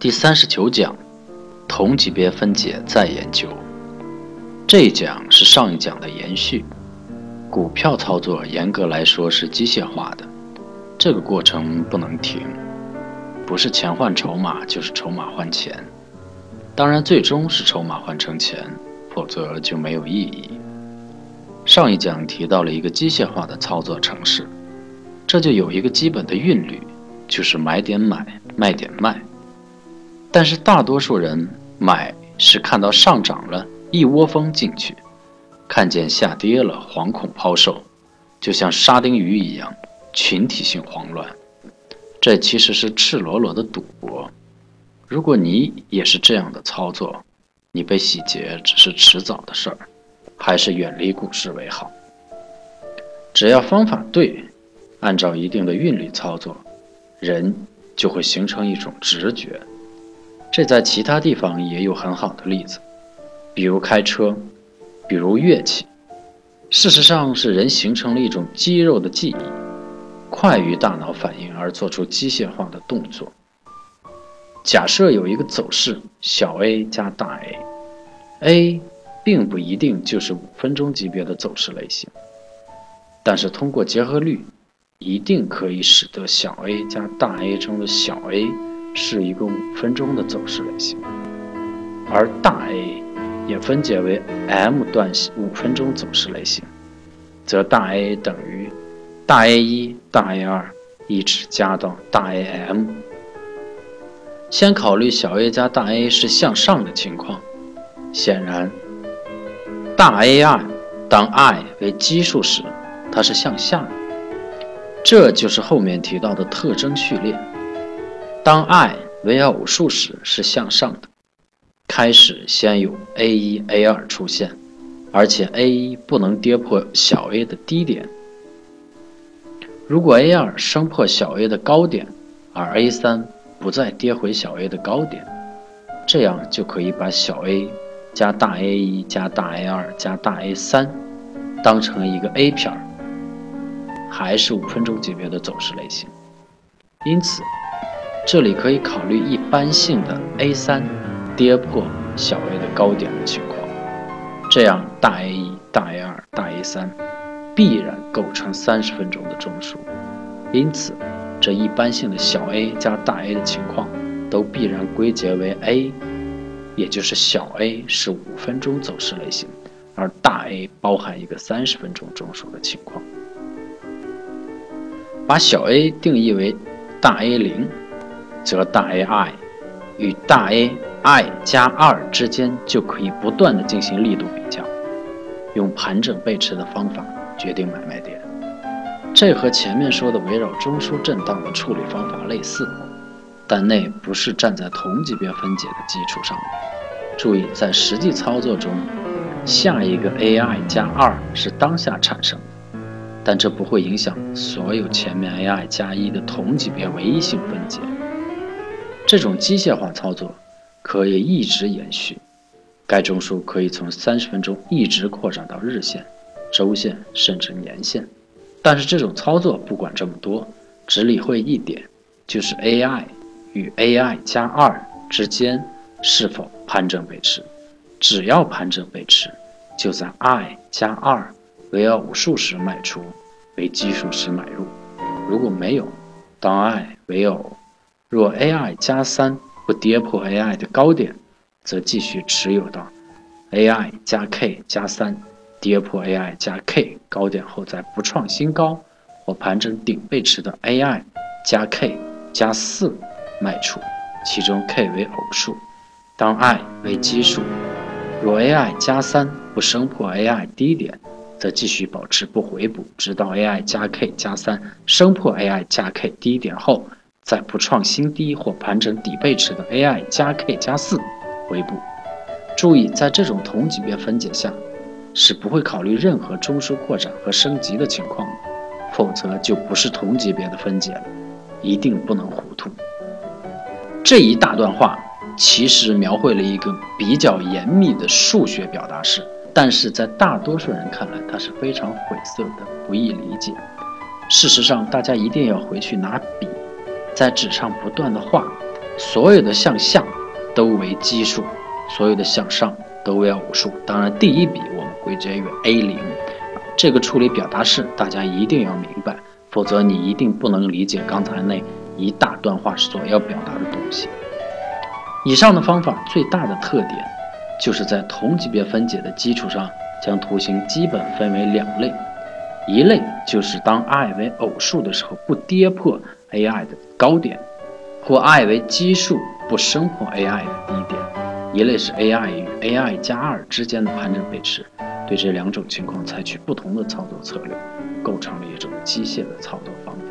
第三十九讲，同级别分解再研究。这一讲是上一讲的延续。股票操作严格来说是机械化的，这个过程不能停，不是钱换筹码就是筹码换钱。当然，最终是筹码换成钱，否则就没有意义。上一讲提到了一个机械化的操作程式，这就有一个基本的韵律，就是买点买，卖点卖。但是大多数人买是看到上涨了，一窝蜂进去；看见下跌了，惶恐抛售，就像沙丁鱼一样，群体性慌乱。这其实是赤裸裸的赌博。如果你也是这样的操作，你被洗劫只是迟早的事儿，还是远离股市为好。只要方法对，按照一定的韵律操作，人就会形成一种直觉。这在其他地方也有很好的例子，比如开车，比如乐器。事实上，是人形成了一种肌肉的记忆，快于大脑反应而做出机械化的动作。假设有一个走势，小 a 加大 A，A 并不一定就是五分钟级别的走势类型，但是通过结合律，一定可以使得小 a 加大 A 中的小 a。是一个五分钟的走势类型，而大 A 也分解为 M 段五分钟走势类型，则大 A 等于大 A 一、大 A 二，一直加到大 AM。先考虑小 a 加大 A 是向上的情况，显然大 A 二当 i 为奇数时，它是向下的，这就是后面提到的特征序列。当 i 为偶数时是向上的，开始先有 a 一、a 二出现，而且 a 一不能跌破小 a 的低点。如果 a 二升破小 a 的高点，而 a 三不再跌回小 a 的高点，这样就可以把小 a 加大 A 一加大 A 二加大 A 三当成一个 A 片儿，还是五分钟级别的走势类型。因此。这里可以考虑一般性的 A 三跌破小 a 的高点的情况，这样大 A 一、大 A 二、大 A 三必然构成三十分钟的中枢，因此这一般性的小 a 加大 A 的情况都必然归结为 A，也就是小 a 是五分钟走势类型，而大 A 包含一个三十分钟中枢的情况。把小 a 定义为大 A 零。则大 A I 与大 A I 加二之间就可以不断的进行力度比较，用盘整背驰的方法决定买卖点。这和前面说的围绕中枢震荡的处理方法类似，但那不是站在同级别分解的基础上。注意，在实际操作中，下一个 A I 加二是当下产生的，但这不会影响所有前面 A I 加一的同级别唯一性分解。这种机械化操作可以一直延续，该中枢可以从三十分钟一直扩展到日线、周线甚至年线。但是这种操作不管这么多，只理会一点，就是 AI 与 AI 加二之间是否盘整背驰。只要盘整背驰，就在 I 加二为偶数时卖出，为奇数时买入。如果没有，当 I 为偶。若 AI 加三不跌破 AI 的高点，则继续持有到 AI 加 K 加三跌破 AI 加 K 高点后再不创新高或盘整顶背驰的 AI 加 K 加四卖出，其中 K 为偶数，当 I 为奇数。若 AI 加三不升破 AI 低点，则继续保持不回补，直到 AI 加 K 加三升破 AI 加 K 低点后。在不创新低或盘整底背驰的 AI 加 K 加四回补。注意，在这种同级别分解下，是不会考虑任何中枢扩展和升级的情况，否则就不是同级别的分解了。一定不能糊涂。这一大段话其实描绘了一个比较严密的数学表达式，但是在大多数人看来，它是非常晦涩的，不易理解。事实上，大家一定要回去拿笔。在纸上不断的画，所有的向下都为奇数，所有的向上都为偶数。当然，第一笔我们归结于 a 零。这个处理表达式大家一定要明白，否则你一定不能理解刚才那一大段话所要表达的东西。以上的方法最大的特点，就是在同级别分解的基础上，将图形基本分为两类。一类就是当 i 为偶数的时候不跌破 ai 的高点，或 i 为奇数不生活 ai 的低点；一类是 ai 与 ai 加二之间的盘整背驰，对这两种情况采取不同的操作策略，构成了一种机械的操作方法。